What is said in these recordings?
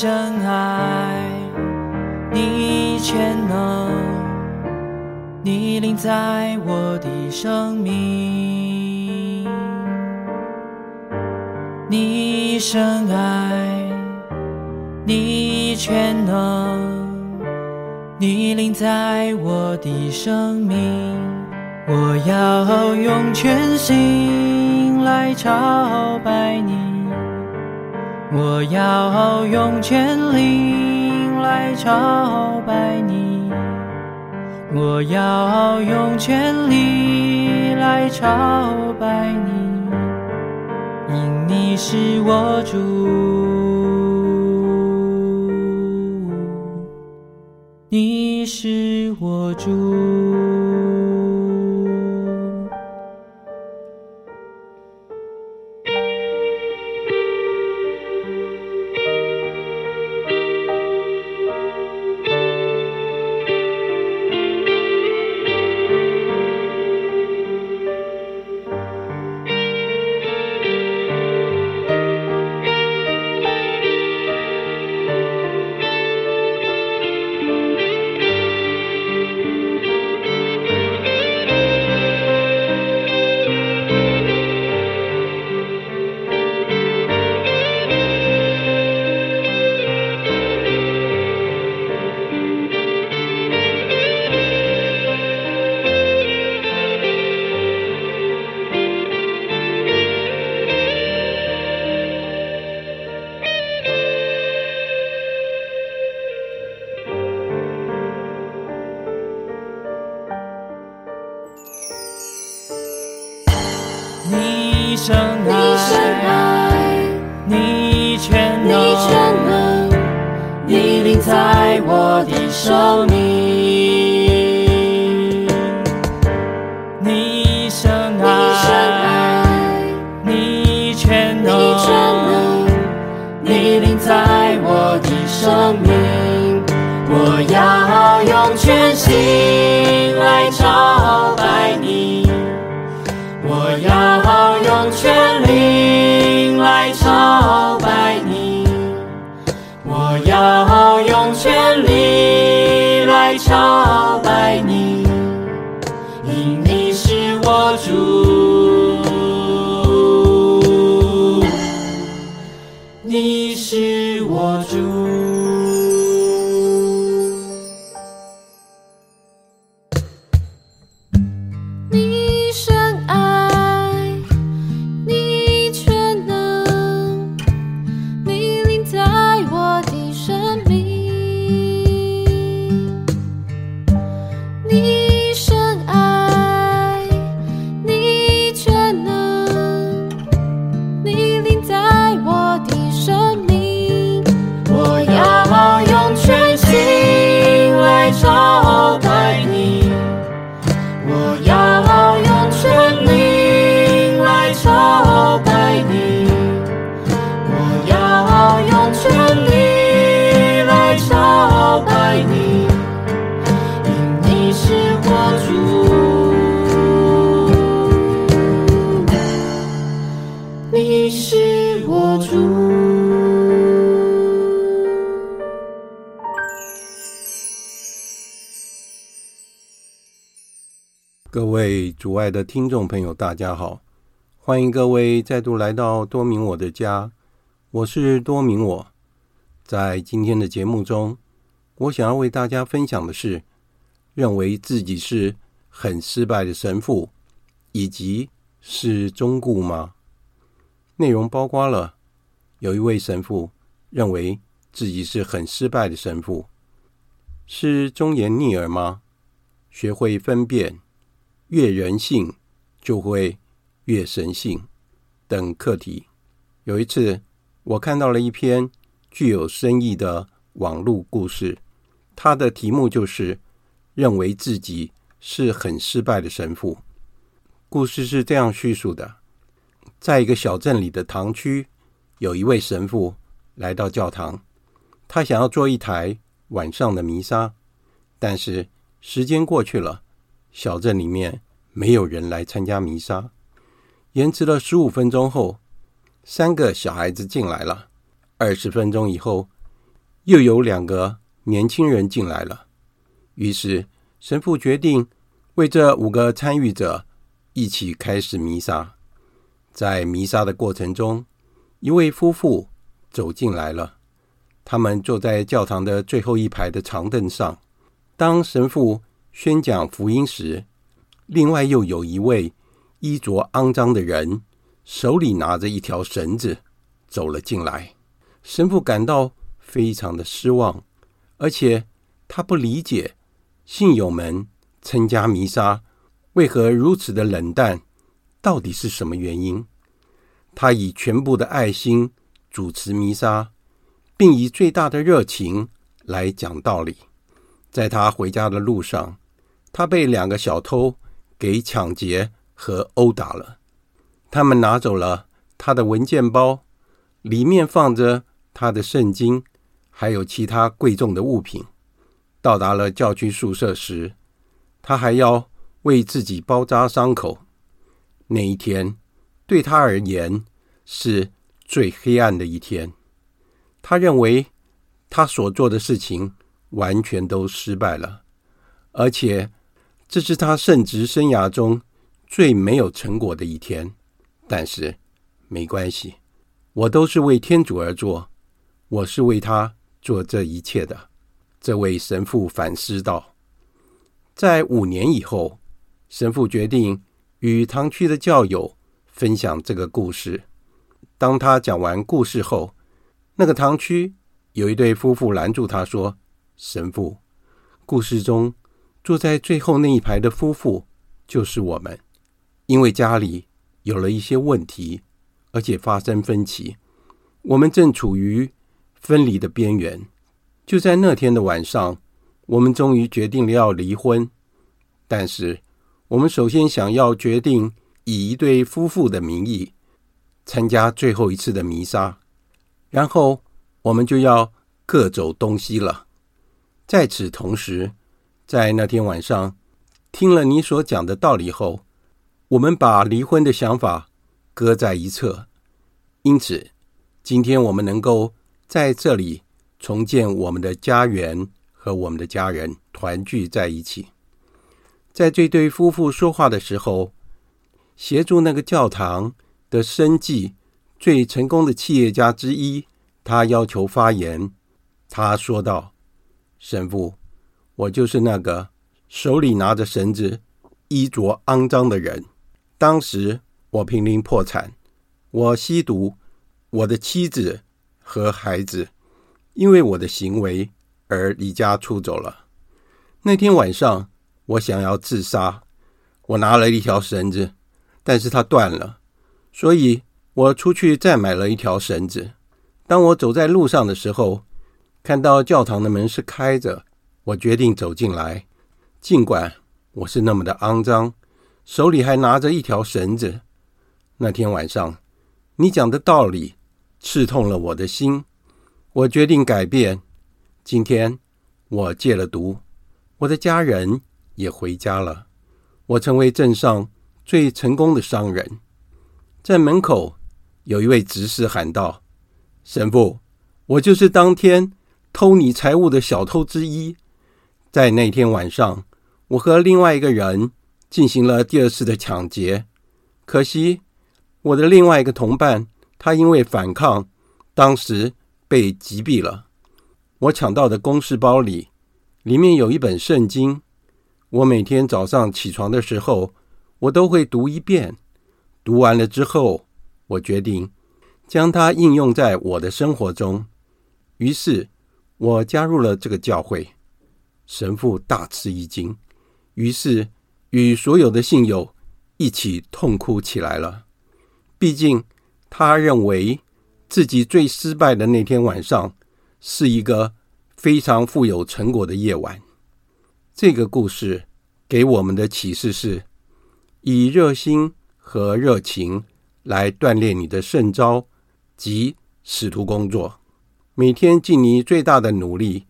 深爱，你全能，你临在我的生命。你深爱，你全能，你临在我的生命。我要用全心来朝拜你。我要用全力来朝拜你，我要用全力来朝拜你，因你是我主，你是我主。深爱，你全能，你临在我的生命。你深爱，你全能，你临在我的生命。我要用全心外的听众朋友，大家好！欢迎各位再度来到多明我的家，我是多明我。在今天的节目中，我想要为大家分享的是，认为自己是很失败的神父，以及是忠固吗？内容包括了有一位神父认为自己是很失败的神父，是忠言逆耳吗？学会分辨。越人性就会越神性等课题。有一次，我看到了一篇具有深意的网络故事，它的题目就是“认为自己是很失败的神父”。故事是这样叙述的：在一个小镇里的堂区，有一位神父来到教堂，他想要做一台晚上的弥撒，但是时间过去了。小镇里面没有人来参加弥撒，延迟了十五分钟后，三个小孩子进来了，二十分钟以后，又有两个年轻人进来了。于是神父决定为这五个参与者一起开始弥撒。在弥撒的过程中，一位夫妇走进来了。他们坐在教堂的最后一排的长凳上。当神父宣讲福音时，另外又有一位衣着肮脏的人，手里拿着一条绳子走了进来。神父感到非常的失望，而且他不理解信友们参加弥撒为何如此的冷淡，到底是什么原因？他以全部的爱心主持弥撒，并以最大的热情来讲道理。在他回家的路上，他被两个小偷给抢劫和殴打了。他们拿走了他的文件包，里面放着。他的圣经，还有其他贵重的物品。到达了教区宿舍时，他还要为自己包扎伤口。那一天对他而言是最黑暗的一天。他认为他所做的事情完全都失败了，而且这是他圣职生涯中最没有成果的一天。但是没关系，我都是为天主而做。我是为他做这一切的，这位神父反思道。在五年以后，神父决定与堂区的教友分享这个故事。当他讲完故事后，那个堂区有一对夫妇拦住他说：“神父，故事中坐在最后那一排的夫妇就是我们，因为家里有了一些问题，而且发生分歧，我们正处于。”分离的边缘，就在那天的晚上，我们终于决定了要离婚。但是，我们首先想要决定以一对夫妇的名义参加最后一次的弥撒，然后我们就要各走东西了。在此同时，在那天晚上听了你所讲的道理后，我们把离婚的想法搁在一侧。因此，今天我们能够。在这里重建我们的家园和我们的家人团聚在一起。在这对夫妇说话的时候，协助那个教堂的生计最成功的企业家之一，他要求发言。他说道：“神父，我就是那个手里拿着绳子、衣着肮脏的人。当时我濒临破产，我吸毒，我的妻子。”和孩子因为我的行为而离家出走了。那天晚上，我想要自杀，我拿了一条绳子，但是它断了，所以我出去再买了一条绳子。当我走在路上的时候，看到教堂的门是开着，我决定走进来，尽管我是那么的肮脏，手里还拿着一条绳子。那天晚上，你讲的道理。刺痛了我的心，我决定改变。今天我戒了毒，我的家人也回家了。我成为镇上最成功的商人。在门口，有一位执事喊道：“神父，我就是当天偷你财物的小偷之一。在那天晚上，我和另外一个人进行了第二次的抢劫。可惜，我的另外一个同伴。”他因为反抗，当时被击毙了。我抢到的公事包里，里面有一本圣经。我每天早上起床的时候，我都会读一遍。读完了之后，我决定将它应用在我的生活中。于是，我加入了这个教会。神父大吃一惊，于是与所有的信友一起痛哭起来了。毕竟。他认为自己最失败的那天晚上是一个非常富有成果的夜晚。这个故事给我们的启示是：以热心和热情来锻炼你的圣召及使徒工作。每天尽你最大的努力，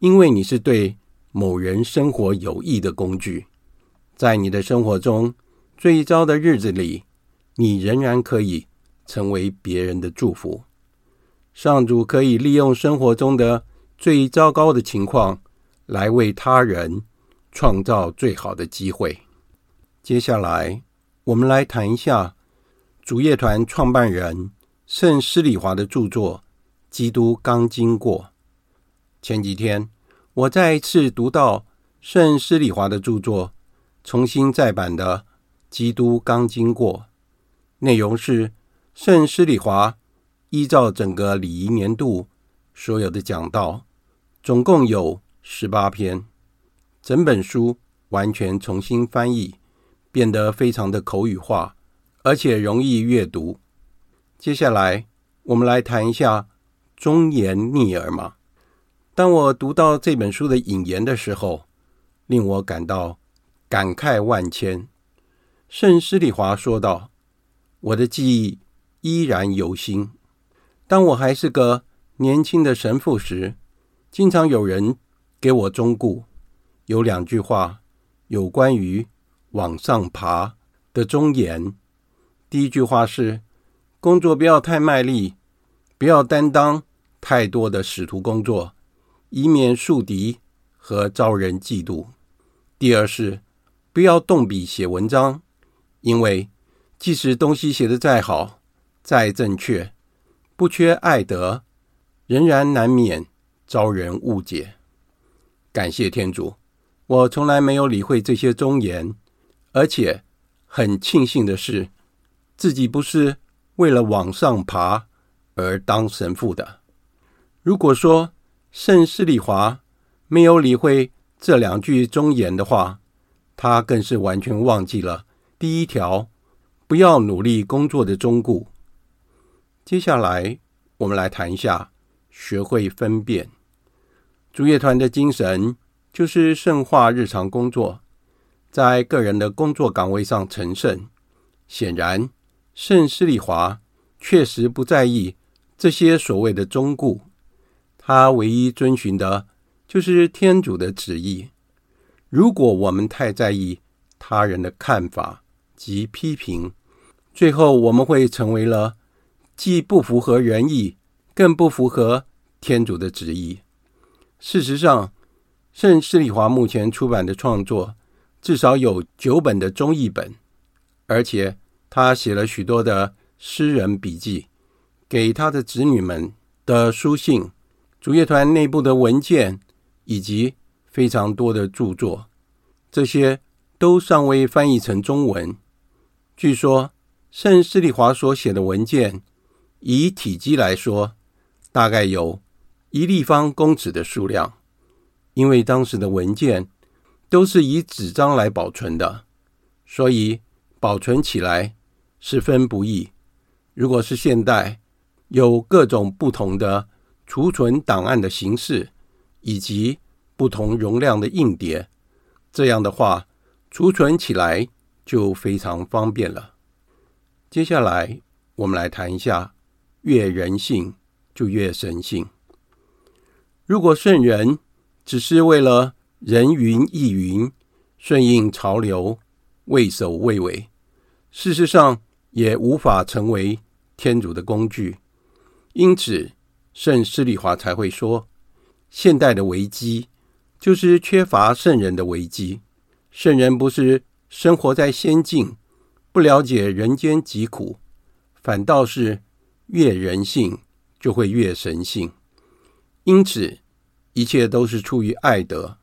因为你是对某人生活有益的工具。在你的生活中最糟的日子里，你仍然可以。成为别人的祝福。上主可以利用生活中的最糟糕的情况，来为他人创造最好的机会。接下来，我们来谈一下主乐团创办人圣施礼华的著作《基督刚经过》。前几天，我再一次读到圣施里华的著作，重新再版的《基督刚经过》，内容是圣施里华依照整个礼仪年度所有的讲道，总共有十八篇，整本书完全重新翻译，变得非常的口语化，而且容易阅读。接下来，我们来谈一下忠言逆耳嘛。当我读到这本书的引言的时候，令我感到感慨万千。圣施里华说道：“我的记忆依然犹新。当我还是个年轻的神父时，经常有人给我忠告，有两句话有关于往上爬的忠言。第一句话是：工作不要太卖力，不要担当太多的使徒工作。”以免树敌和招人嫉妒。第二是，不要动笔写文章，因为即使东西写得再好、再正确，不缺爱德，仍然难免遭人误解。感谢天主，我从来没有理会这些忠言，而且很庆幸的是，自己不是为了往上爬而当神父的。如果说，圣施礼华没有理会这两句忠言的话，他更是完全忘记了第一条“不要努力工作”的忠告。接下来，我们来谈一下学会分辨。主乐团的精神就是圣化日常工作，在个人的工作岗位上成圣。显然，圣施礼华确实不在意这些所谓的忠告。他唯一遵循的，就是天主的旨意。如果我们太在意他人的看法及批评，最后我们会成为了既不符合人意，更不符合天主的旨意。事实上，圣施礼华目前出版的创作至少有九本的中译本，而且他写了许多的私人笔记，给他的子女们的书信。主乐团内部的文件以及非常多的著作，这些都尚未翻译成中文。据说，圣斯利华所写的文件，以体积来说，大概有一立方公尺的数量。因为当时的文件都是以纸张来保存的，所以保存起来十分不易。如果是现代，有各种不同的。储存档案的形式，以及不同容量的硬碟，这样的话，储存起来就非常方便了。接下来，我们来谈一下：越人性就越神性。如果圣人只是为了人云亦云、顺应潮流、畏首畏尾，事实上也无法成为天主的工具。因此，圣施礼华才会说，现代的危机就是缺乏圣人的危机。圣人不是生活在仙境，不了解人间疾苦，反倒是越人性就会越神性。因此，一切都是出于爱德。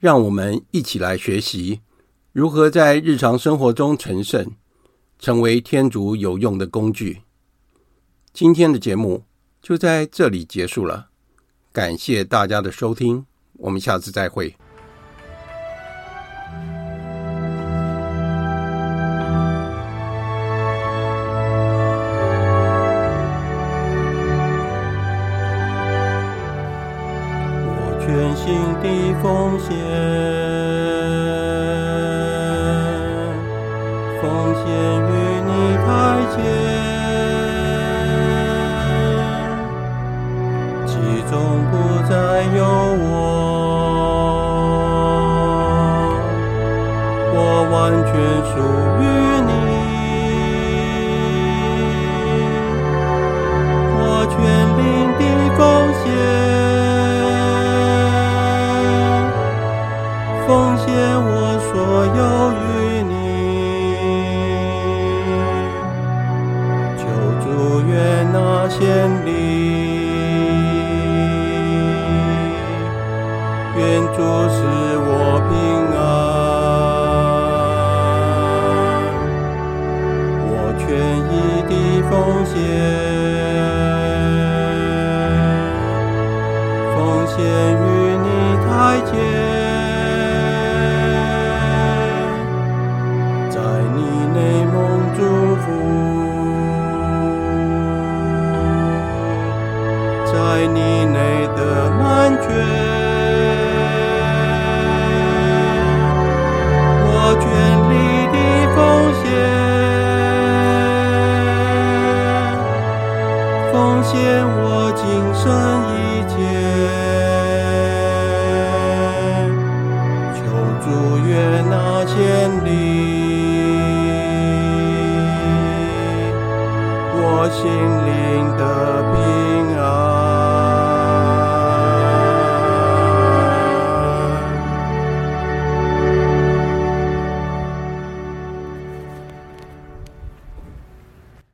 让我们一起来学习如何在日常生活中成圣，成为天主有用的工具。今天的节目。就在这里结束了，感谢大家的收听，我们下次再会。全心的奉献，属于你，愿意的奉献。